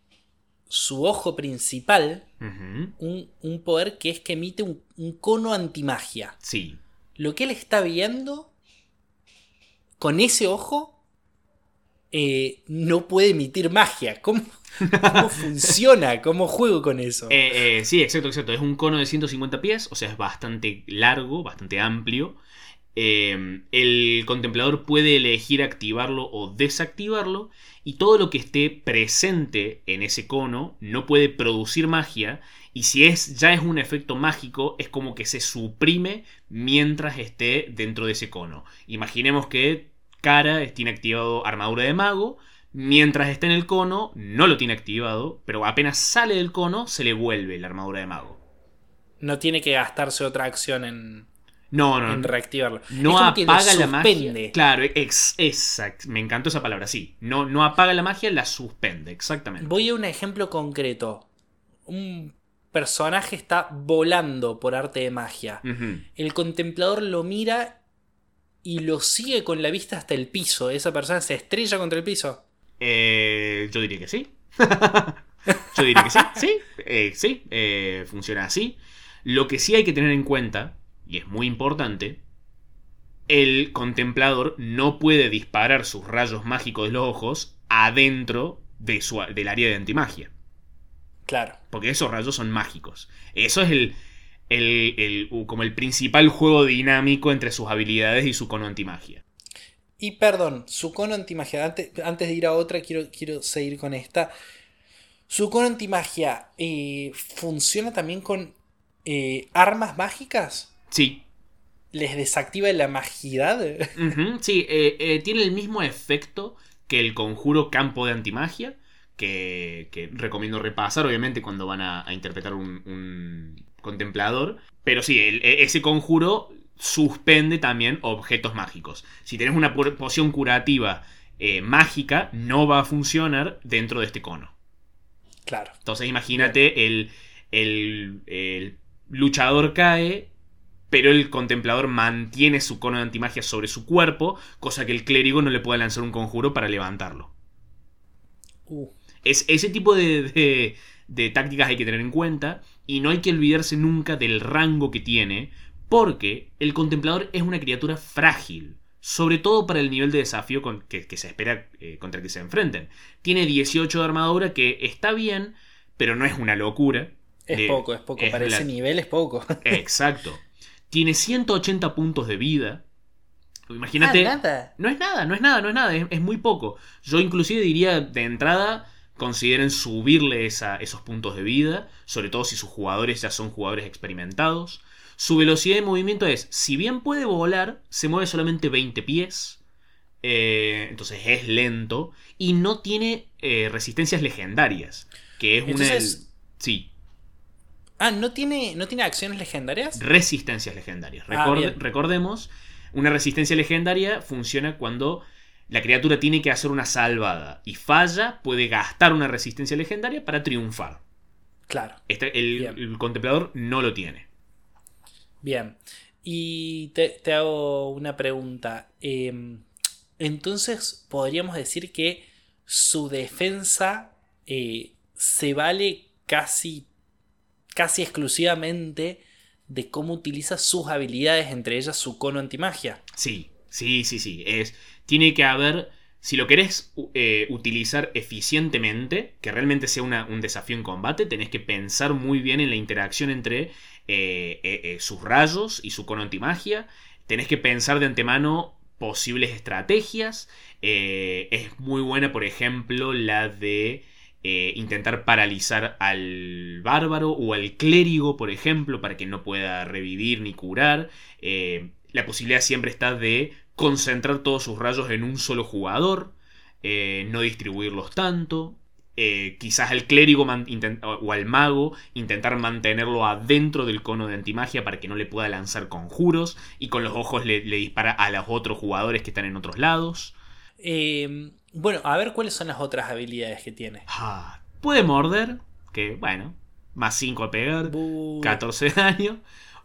su ojo principal, un, un poder que es que emite un, un cono antimagia. Sí. Lo que él está viendo con ese ojo eh, no puede emitir magia. ¿Cómo, cómo funciona? ¿Cómo juego con eso? Eh, eh, sí, exacto, exacto. Es un cono de 150 pies, o sea, es bastante largo, bastante amplio. El contemplador puede elegir activarlo o desactivarlo. Y todo lo que esté presente en ese cono no puede producir magia. Y si es, ya es un efecto mágico, es como que se suprime mientras esté dentro de ese cono. Imaginemos que Cara tiene activado armadura de mago. Mientras está en el cono, no lo tiene activado, pero apenas sale del cono, se le vuelve la armadura de mago. No tiene que gastarse otra acción en, No, no, en no. reactivarlo. No Es como que apaga la suspende. magia. Claro, ex, exact, me encantó esa palabra, sí. No, no apaga la magia, la suspende, exactamente. Voy a un ejemplo concreto. Un personaje está volando por arte de magia. El contemplador lo mira y lo sigue con la vista hasta el piso. Esa persona se estrella contra el piso. Eh, yo diría que sí. yo diría que sí, sí, eh, sí, eh, funciona así. Lo que sí hay que tener en cuenta, y es muy importante, el contemplador no puede disparar sus rayos mágicos de los ojos adentro de su, del área de antimagia. Claro. Porque esos rayos son mágicos. Eso es el, el, el- como el principal juego dinámico entre sus habilidades y su cono antimagia. Y perdón, su cono antimagia. Antes, antes de ir a otra, quiero, quiero seguir con esta. Su cono antimagia eh, funciona también con eh, armas mágicas. Sí, ¿Les desactiva la magidad? Ujú, sí, eh, eh, tiene el mismo efecto que el conjuro campo de antimagia, que, que recomiendo repasar, obviamente, cuando van a, a interpretar un, un contemplador. Pero sí, el- e- ese conjuro suspende también objetos mágicos. Si tenés una po- poción curativa eh, mágica, no va a funcionar dentro de este cono. Claro. Entonces imagínate, el, el, el luchador cae, pero el contemplador mantiene su cono de antimagia sobre su cuerpo, cosa que el clérigo no le puede lanzar un conjuro para levantarlo. Uh, Es, ese tipo de, de- de tácticas hay que tener en cuenta y no hay que olvidarse nunca del rango que tiene, porque el contemplador es una criatura frágil, sobre todo para el nivel de desafío con- que, que se espera eh, contra el que se enfrenten. Tiene 18 de armadura, que está bien, pero no es una locura. es poco, es poco. es Para la- ese nivel es poco. Exacto. Tiene 180 puntos de vida. Imagínate. Ah. No es nada, no es nada, no es nada, es, es muy poco. Yo inclusive diría de entrada, consideren subirle esa- esos puntos de vida, sobre todo si sus jugadores ya son jugadores experimentados. Su velocidad de movimiento es, si bien puede volar, se mueve solamente 20 pies. eh, entonces es lento. Y no tiene eh, resistencias legendarias. Que es una... Sí, Ah, ¿no tiene, ¿no tiene acciones legendarias? resistencias legendarias. Ah, Recorde- recordemos, una resistencia legendaria funciona cuando la criatura tiene que hacer una salvada y falla, puede gastar una resistencia legendaria para triunfar. Claro. Este- el, contemplador no lo tiene. Bien. Y te, te hago una pregunta. Eh, entonces, podríamos decir que su defensa eh, se vale casi, casi exclusivamente de cómo utiliza sus habilidades, entre ellas su cono antimagia. Sí, sí, sí, sí. Es, tiene que haber, si lo querés eh, utilizar eficientemente, que realmente sea un desafío en combate, tenés que pensar muy bien en la interacción entre eh, eh, sus rayos y su cono antimagia. Tenés que pensar de antemano posibles estrategias. Es muy buena, por ejemplo, la de eh, intentar paralizar al bárbaro o al clérigo, por ejemplo, para que no pueda revivir ni curar. Eh, la posibilidad siempre está de concentrar todos sus rayos en un solo jugador, eh, no distribuirlos tanto. quizás al clérigo o al mago intentar mantenerlo adentro del cono de antimagia para que no le pueda lanzar conjuros y con los ojos le, le dispara a los otros jugadores que están en otros lados. Eh, bueno, a ver cuáles son las otras habilidades que tiene. Ah, puede morder, que bueno, más 5 a pegar, Bu, 14 de daño.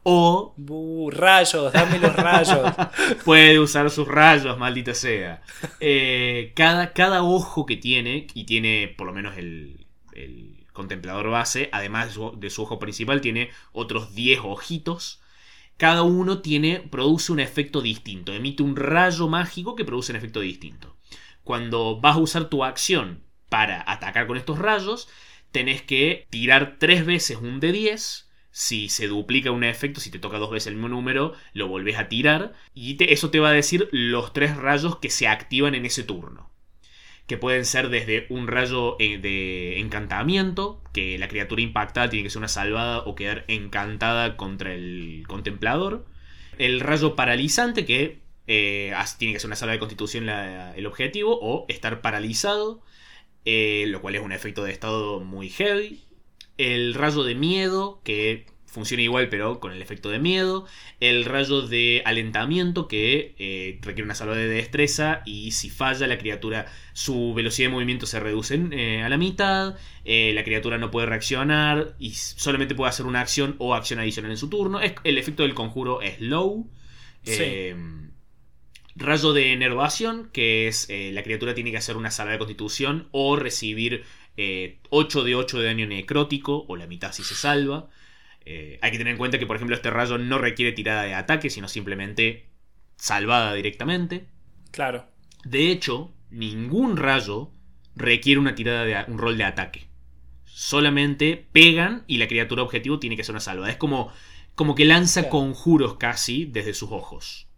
O bu, rayos, dame los rayos. puede usar sus rayos, maldita sea. Eh, cada, cada ojo que tiene, y tiene por lo menos el, el contemplador base, además de su, de su ojo principal, tiene otros 10 ojitos. Cada uno tiene, produce un efecto distinto. Emite un rayo mágico que produce un efecto distinto. Cuando vas a usar tu acción para atacar con estos rayos, tenés que tirar tres veces un de 10. Si se duplica un efecto, si te toca dos veces el mismo número, lo volvés a tirar. Y eso te va a decir los tres rayos que se activan en ese turno. Que pueden ser desde un rayo eh, de encantamiento, que la criatura impactada tiene que ser una salvada o quedar encantada contra el contemplador. El rayo paralizante, que eh, tiene que ser una salva de constitución la- el objetivo, o estar paralizado, eh, lo cual es un efecto de estado muy heavy. El rayo de miedo, que funciona igual pero con el efecto de miedo. El rayo de alentamiento, que eh, requiere una salva de destreza y si falla la criatura, su velocidad de movimiento se reduce a la mitad. La criatura no puede reaccionar y solamente puede hacer una acción o acción adicional en su turno. Es, el efecto del conjuro es low. Sí. Rayo de enervación, que es eh, la criatura tiene que hacer una salva de constitución o recibir eh, 8 de 8 de daño necrótico, o la mitad si se salva. Eh, hay que tener en cuenta que, por ejemplo, este rayo no requiere tirada de ataque, sino simplemente salvada directamente. Claro. De hecho, ningún rayo requiere una tirada de un rol de ataque. Solamente pegan y la criatura objetivo tiene que ser una salva. Es como, como que lanza Claro. conjuros casi desde sus ojos.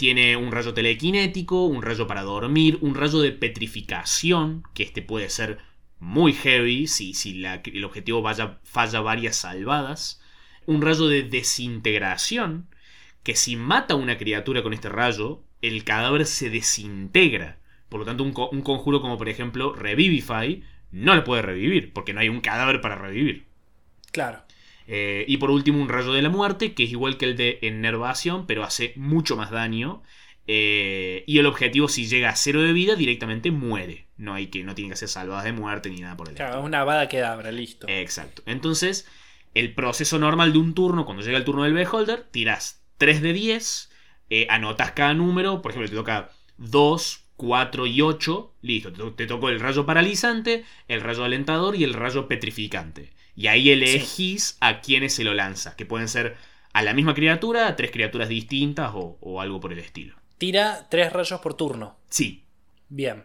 Tiene un rayo telequinético, un rayo para dormir, un rayo de petrificación, que este puede ser muy heavy si, si el objetivo falla varias salvadas. Un rayo de desintegración, que si mata a una criatura con este rayo, el cadáver se desintegra. Por lo tanto, un, un conjuro como por ejemplo Revivify no le puede revivir, porque no hay un cadáver para revivir. Claro. Eh, y por último, un rayo de la muerte, que es igual que el de enervación, pero hace mucho más daño. Eh, y el objetivo, si llega a cero de vida, directamente muere. No hay que, no tiene que ser salvadas de muerte ni nada por el Claro, es una vada que abra, listo. Exacto. Entonces, el proceso normal de un turno, cuando llega el turno del Beholder, tiras 3 de 10, eh, anotas cada número, por ejemplo, te toca 2, 4 y 8, listo, te, to- te tocó el rayo paralizante, el rayo alentador y el rayo petrificante. Y ahí elegís a quiénes se lo lanza, que pueden ser a la misma criatura, a tres criaturas distintas o, o algo por el estilo. Tira tres rayos por turno. Sí, Bien.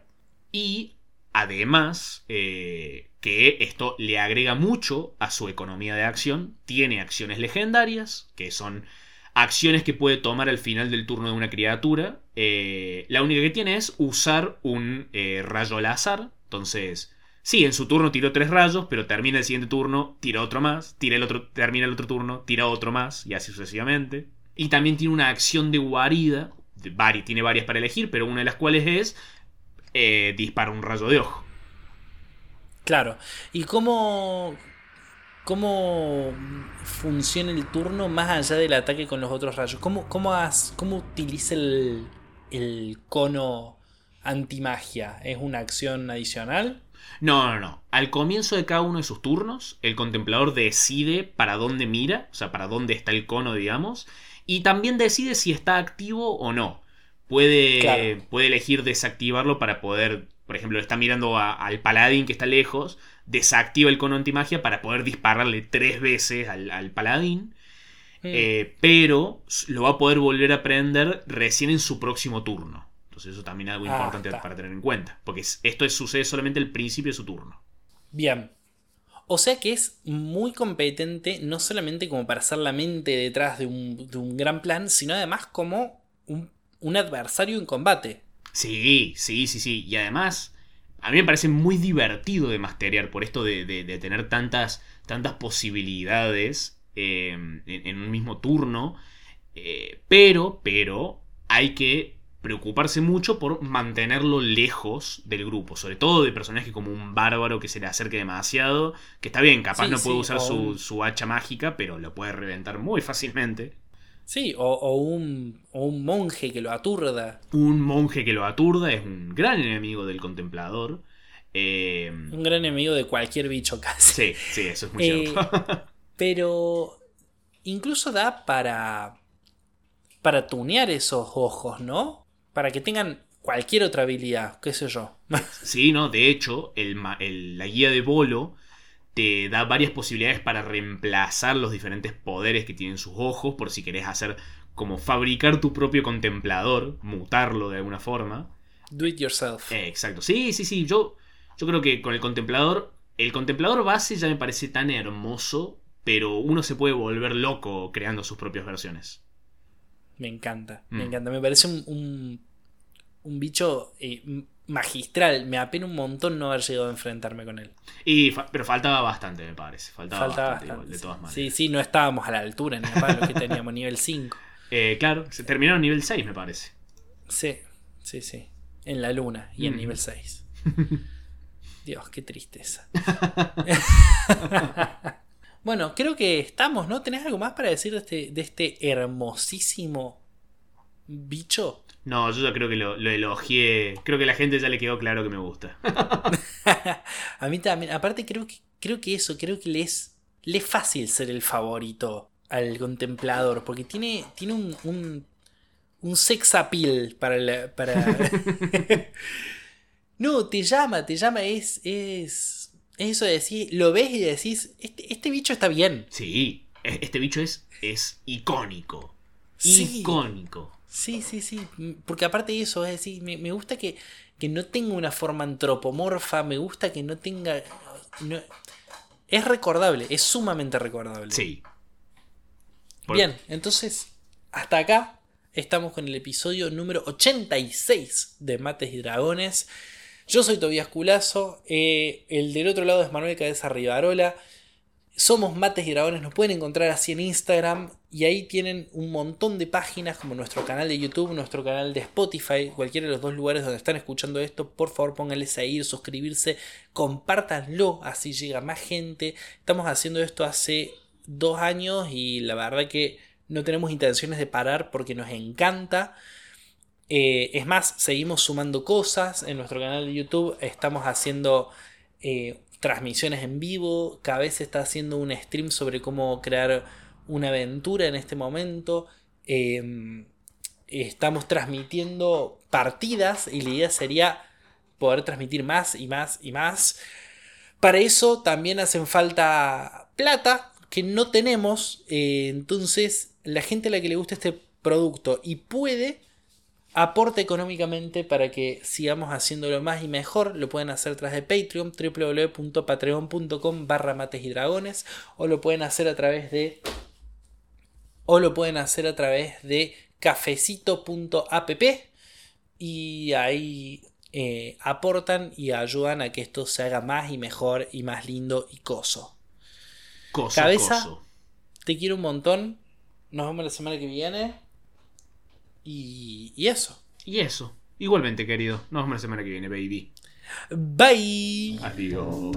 y además, eh, que esto le agrega mucho a su economía de acción. Tiene acciones legendarias, que son acciones que puede tomar al final del turno de una criatura. Eh, la única que tiene es usar un eh, rayo al azar. Entonces, sí, en su turno tiró tres rayos, pero termina el siguiente turno, tira otro más, tira el otro, termina el otro turno, tira otro más, y así sucesivamente. Y también tiene una acción de guarida. de tiene varias para elegir, pero una de las cuales es eh, dispara un rayo de ojo. Claro. ¿Y cómo, cómo funciona el turno más allá del ataque con los otros rayos? ¿Cómo, cómo, cómo utiliza el, el cono antimagia? ¿Es una acción adicional? No, no, no. Al comienzo de cada uno de sus turnos, el contemplador decide para dónde mira, o sea, para dónde está el cono, digamos, y también decide si está activo o no. Puede, Claro. puede elegir desactivarlo para poder, por ejemplo, está mirando a- al paladín que está lejos, desactiva el cono antimagia para poder dispararle tres veces al, al paladín, Mm. eh, pero lo va a poder volver a prender recién en su próximo turno. Entonces eso también es algo Ah, importante está. para tener en cuenta, porque es- esto es- sucede solamente al principio de su turno. Bien. O sea que es muy competente, no solamente como para ser la mente detrás de un, de un gran plan, sino además como un, un adversario en combate. Sí, sí, sí, sí. Y además, a mí me parece muy divertido de masterear por esto de, de- de tener tantas, tantas posibilidades eh, en, en un mismo turno. Eh, pero, pero, hay que preocuparse mucho por mantenerlo lejos del grupo. Sobre todo de personajes como un bárbaro que se le acerque demasiado. Que está bien, capaz Sí, no puede sí, usar su, un- su hacha mágica, pero lo puede reventar muy fácilmente. Sí, o, o un, o un monje que lo aturda. Un monje que lo aturda es un gran enemigo del contemplador. Eh, Un gran enemigo de cualquier bicho casi. sí, sí, eso es muy Eh, cierto. Pero incluso da para, para tunear esos ojos, ¿no? Para que tengan cualquier otra habilidad, qué sé yo. sí, no, de hecho, el, la guía de Bolo te da varias posibilidades para reemplazar los diferentes poderes que tienen sus ojos, por si querés hacer como fabricar tu propio contemplador, mutarlo de alguna forma. Do it yourself. Eh, exacto, sí, sí, sí, yo, yo creo que con el contemplador, el contemplador base ya me parece tan hermoso, pero uno se puede volver loco creando sus propias versiones. Me encanta, Mm. me encanta. Me parece un, un, un bicho eh, magistral. Me apena un montón no haber llegado a enfrentarme con él. Y fa- pero faltaba bastante, me parece. Faltaba, Faltaba bastante, bastante. igual, de todas maneras. sí, sí, no estábamos a la altura ni a palo que teníamos nivel 5. Eh, claro, se terminaron nivel 6, me parece. Sí, sí, sí. En la luna y en Mm. nivel 6. Dios, qué tristeza. bueno, creo que estamos, ¿no? ¿Tenés algo más para decir de este, de este hermosísimo bicho? No, yo ya creo que lo, lo elogié. Creo que a la gente ya le quedó claro que me gusta. A mí también, aparte creo que, creo que eso, creo que le es, le es fácil ser el favorito al contemplador, porque tiene, tiene un, un, un sex appeal para... la- para... no, te llama, te llama, es, es, es eso de decir, lo ves y decís, este, este bicho está bien. Sí, e- este bicho es, es icónico. Sí. Icónico. Sí, sí, sí. Porque aparte de eso, es decir, me, me gusta que, que no tenga una forma antropomorfa, me gusta que no tenga... no- es recordable, es sumamente recordable. Sí. Por- Bien, entonces, hasta acá estamos con el episodio número 86 de Mates y Dragones. Yo soy Tobías Culazo, eh, el del otro lado es Manuel Cabeza Rivarola. Somos Mates y Dragones, nos pueden encontrar así en Instagram y ahí tienen un montón de páginas como nuestro canal de YouTube, nuestro canal de Spotify, cualquiera de los dos lugares donde están escuchando esto, por favor pónganle seguir, suscribirse, compártanlo, así llega más gente. Estamos haciendo esto hace dos años y la verdad que no tenemos intenciones de parar porque nos encanta. Eh, es más, seguimos sumando cosas en nuestro canal de YouTube. Estamos haciendo eh, transmisiones en vivo. Cada vez está haciendo un stream sobre cómo crear una aventura en este momento. Eh, estamos transmitiendo partidas y la idea sería poder transmitir más y más y más. Para eso también hacen falta plata que no tenemos. eh, entonces, la gente a la que le gusta este producto y puede aporta económicamente para que sigamos haciéndolo más y mejor. Lo pueden hacer a través de Patreon, www.patreon.com barra mates y dragones. O lo pueden hacer a través de. O lo pueden hacer a través de cafecito.app. Y ahí eh, aportan y ayudan a que esto se haga más y mejor y más lindo y coso. Coso, Cabeza. coso. Te quiero un montón. Nos vemos la semana que viene. Y, eso. Y eso. Igualmente, querido. Nos vemos la semana que viene, baby. Bye. Adiós.